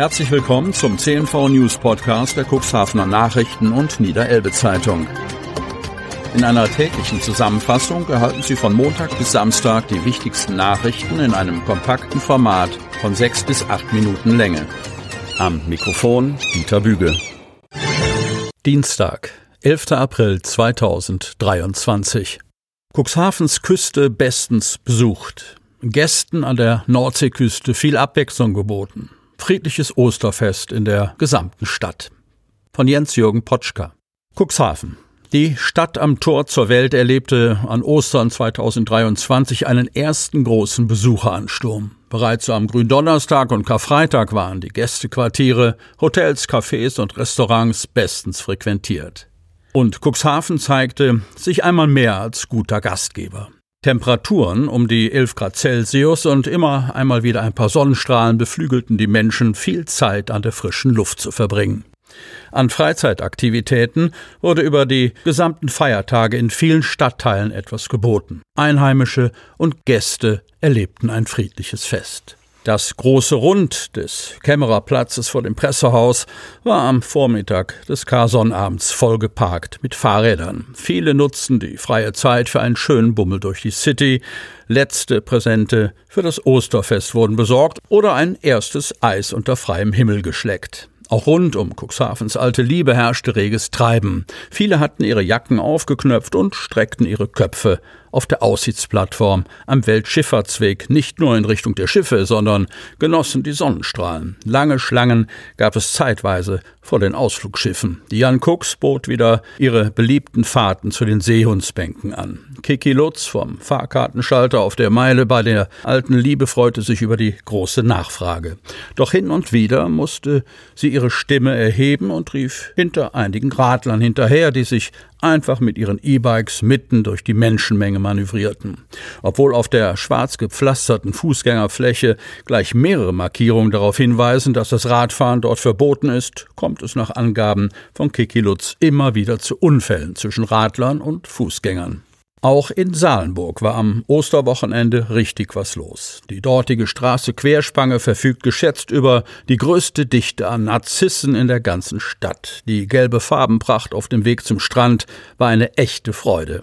Herzlich willkommen zum CNV News Podcast der Cuxhavener Nachrichten und Niederelbe Zeitung. In einer täglichen Zusammenfassung erhalten Sie von Montag bis Samstag die wichtigsten Nachrichten in einem kompakten Format von sechs bis acht Minuten Länge. Am Mikrofon Dieter Büge. Dienstag, 11. April 2023. Cuxhavens Küste bestens besucht. Gästen an der Nordseeküste viel Abwechslung geboten friedliches Osterfest in der gesamten Stadt. Von Jens-Jürgen Potschka. Cuxhaven. Die Stadt am Tor zur Welt erlebte an Ostern 2023 einen ersten großen Besucheransturm. Bereits am Gründonnerstag und Karfreitag waren die Gästequartiere, Hotels, Cafés und Restaurants bestens frequentiert. Und Cuxhaven zeigte sich einmal mehr als guter Gastgeber. Temperaturen um die 11 Grad Celsius und immer einmal wieder ein paar Sonnenstrahlen beflügelten die Menschen, viel Zeit an der frischen Luft zu verbringen. An Freizeitaktivitäten wurde über die gesamten Feiertage in vielen Stadtteilen etwas geboten. Einheimische und Gäste erlebten ein friedliches Fest. Das große Rund des Kämmererplatzes vor dem Pressehaus war am Vormittag des Karsonnabends vollgeparkt mit Fahrrädern. Viele nutzten die freie Zeit für einen schönen Bummel durch die City. Letzte Präsente für das Osterfest wurden besorgt oder ein erstes Eis unter freiem Himmel geschleckt. Auch rund um Cuxhavens alte Liebe herrschte reges Treiben. Viele hatten ihre Jacken aufgeknöpft und streckten ihre Köpfe auf der Aussichtsplattform am Weltschifffahrtsweg nicht nur in Richtung der Schiffe, sondern genossen die Sonnenstrahlen. Lange Schlangen gab es zeitweise vor den Ausflugsschiffen. Die Jan Cooks bot wieder ihre beliebten Fahrten zu den Seehundsbänken an. Kiki Lutz vom Fahrkartenschalter auf der Meile bei der alten Liebe freute sich über die große Nachfrage. Doch hin und wieder musste sie ihre Stimme erheben und rief hinter einigen Radlern hinterher, die sich einfach mit ihren E-Bikes mitten durch die Menschenmenge manövrierten. Obwohl auf der schwarz gepflasterten Fußgängerfläche gleich mehrere Markierungen darauf hinweisen, dass das Radfahren dort verboten ist, kommt es nach Angaben von Kiki Lutz immer wieder zu Unfällen zwischen Radlern und Fußgängern. Auch in Salenburg war am Osterwochenende richtig was los. Die dortige Straße Querspange verfügt geschätzt über die größte Dichte an Narzissen in der ganzen Stadt. Die gelbe Farbenpracht auf dem Weg zum Strand war eine echte Freude.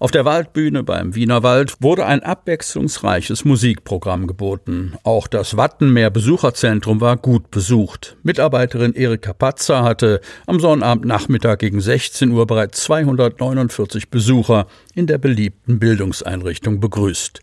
Auf der Waldbühne beim Wienerwald wurde ein abwechslungsreiches Musikprogramm geboten. Auch das Wattenmeer Besucherzentrum war gut besucht. Mitarbeiterin Erika Patzer hatte am Sonnabendnachmittag gegen 16 Uhr bereits 249 Besucher in der beliebten Bildungseinrichtung begrüßt.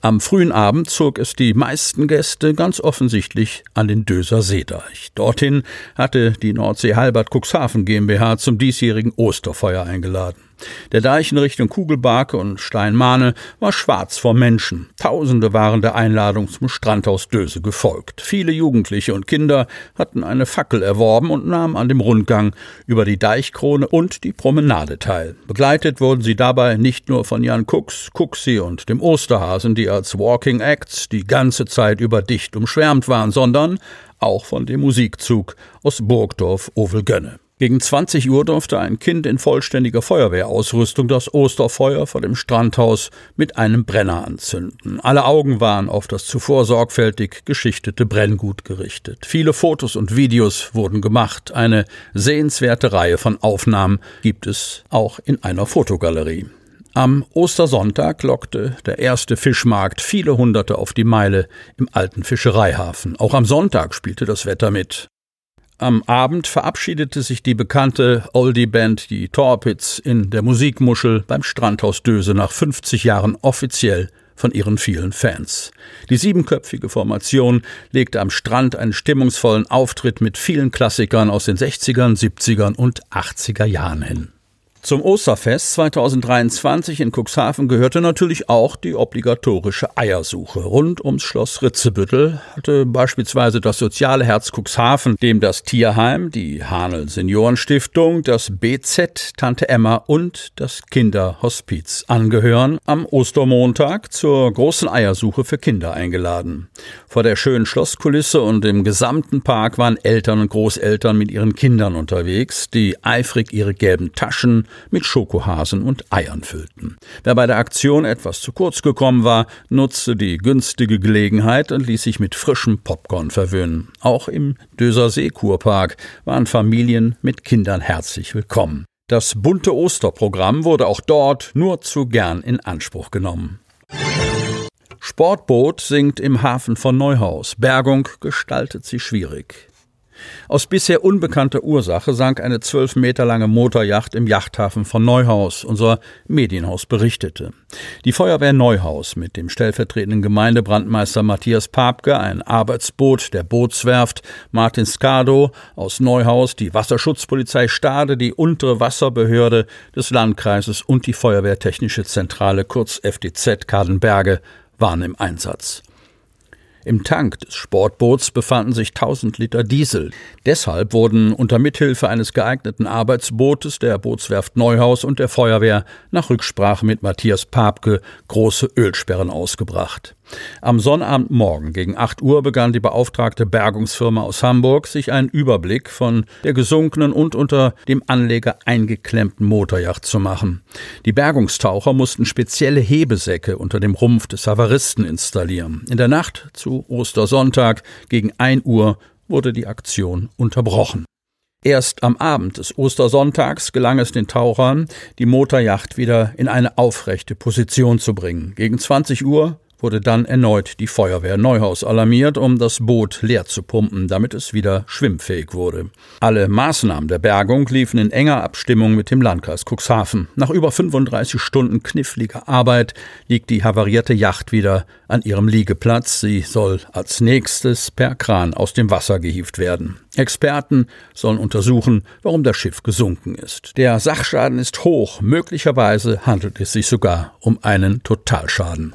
Am frühen Abend zog es die meisten Gäste ganz offensichtlich an den Döser Seedeich. Dorthin hatte die Nordsee Halbert Cuxhaven GmbH zum diesjährigen Osterfeuer eingeladen. Der Deich in Richtung Kugelbarke und Steinmahne war schwarz vor Menschen. Tausende waren der Einladung zum Strandhaus Döse gefolgt. Viele Jugendliche und Kinder hatten eine Fackel erworben und nahmen an dem Rundgang über die Deichkrone und die Promenade teil. Begleitet wurden sie dabei nicht nur von Jan Cooks, Cuxi und dem Osterhasen, die als Walking Acts die ganze Zeit über dicht umschwärmt waren, sondern auch von dem Musikzug aus Burgdorf Ovelgönne. Gegen 20 Uhr durfte ein Kind in vollständiger Feuerwehrausrüstung das Osterfeuer vor dem Strandhaus mit einem Brenner anzünden. Alle Augen waren auf das zuvor sorgfältig geschichtete Brenngut gerichtet. Viele Fotos und Videos wurden gemacht. Eine sehenswerte Reihe von Aufnahmen gibt es auch in einer Fotogalerie. Am Ostersonntag lockte der erste Fischmarkt viele Hunderte auf die Meile im alten Fischereihafen. Auch am Sonntag spielte das Wetter mit. Am Abend verabschiedete sich die bekannte Oldie-Band, die Torpitz, in der Musikmuschel beim Strandhaus Döse nach 50 Jahren offiziell von ihren vielen Fans. Die siebenköpfige Formation legte am Strand einen stimmungsvollen Auftritt mit vielen Klassikern aus den 60ern, 70ern und 80er Jahren hin. Zum Osterfest 2023 in Cuxhaven gehörte natürlich auch die obligatorische Eiersuche. Rund ums Schloss Ritzebüttel hatte beispielsweise das soziale Herz Cuxhaven, dem das Tierheim, die Hanel Seniorenstiftung, das BZ Tante Emma und das Kinderhospiz angehören, am Ostermontag zur großen Eiersuche für Kinder eingeladen. Vor der schönen Schlosskulisse und im gesamten Park waren Eltern und Großeltern mit ihren Kindern unterwegs, die eifrig ihre gelben Taschen mit Schokohasen und Eiern füllten. Wer bei der Aktion etwas zu kurz gekommen war, nutzte die günstige Gelegenheit und ließ sich mit frischem Popcorn verwöhnen. Auch im Döser See Kurpark waren Familien mit Kindern herzlich willkommen. Das bunte Osterprogramm wurde auch dort nur zu gern in Anspruch genommen. Sportboot sinkt im Hafen von Neuhaus. Bergung gestaltet sich schwierig. Aus bisher unbekannter Ursache sank eine zwölf Meter lange Motorjacht im Yachthafen von Neuhaus, unser Medienhaus berichtete. Die Feuerwehr Neuhaus mit dem stellvertretenden Gemeindebrandmeister Matthias Papke, ein Arbeitsboot der Bootswerft Martin Skado aus Neuhaus, die Wasserschutzpolizei Stade, die untere Wasserbehörde des Landkreises und die Feuerwehrtechnische Zentrale kurz FDZ Kadenberge waren im Einsatz. Im Tank des Sportboots befanden sich 1000 Liter Diesel. Deshalb wurden unter Mithilfe eines geeigneten Arbeitsbootes der Bootswerft Neuhaus und der Feuerwehr nach Rücksprache mit Matthias Papke große Ölsperren ausgebracht. Am Sonnabendmorgen gegen 8 Uhr begann die beauftragte Bergungsfirma aus Hamburg, sich einen Überblick von der gesunkenen und unter dem Anleger eingeklemmten Motorjacht zu machen. Die Bergungstaucher mussten spezielle Hebesäcke unter dem Rumpf des Havaristen installieren. In der Nacht Ostersonntag gegen 1 Uhr wurde die Aktion unterbrochen. Erst am Abend des Ostersonntags gelang es den Tauchern, die Motorjacht wieder in eine aufrechte Position zu bringen. Gegen 20 Uhr wurde dann erneut die Feuerwehr Neuhaus alarmiert, um das Boot leer zu pumpen, damit es wieder schwimmfähig wurde. Alle Maßnahmen der Bergung liefen in enger Abstimmung mit dem Landkreis Cuxhaven. Nach über 35 Stunden kniffliger Arbeit liegt die havarierte Yacht wieder an ihrem Liegeplatz. Sie soll als nächstes per Kran aus dem Wasser gehievt werden. Experten sollen untersuchen, warum das Schiff gesunken ist. Der Sachschaden ist hoch, möglicherweise handelt es sich sogar um einen Totalschaden.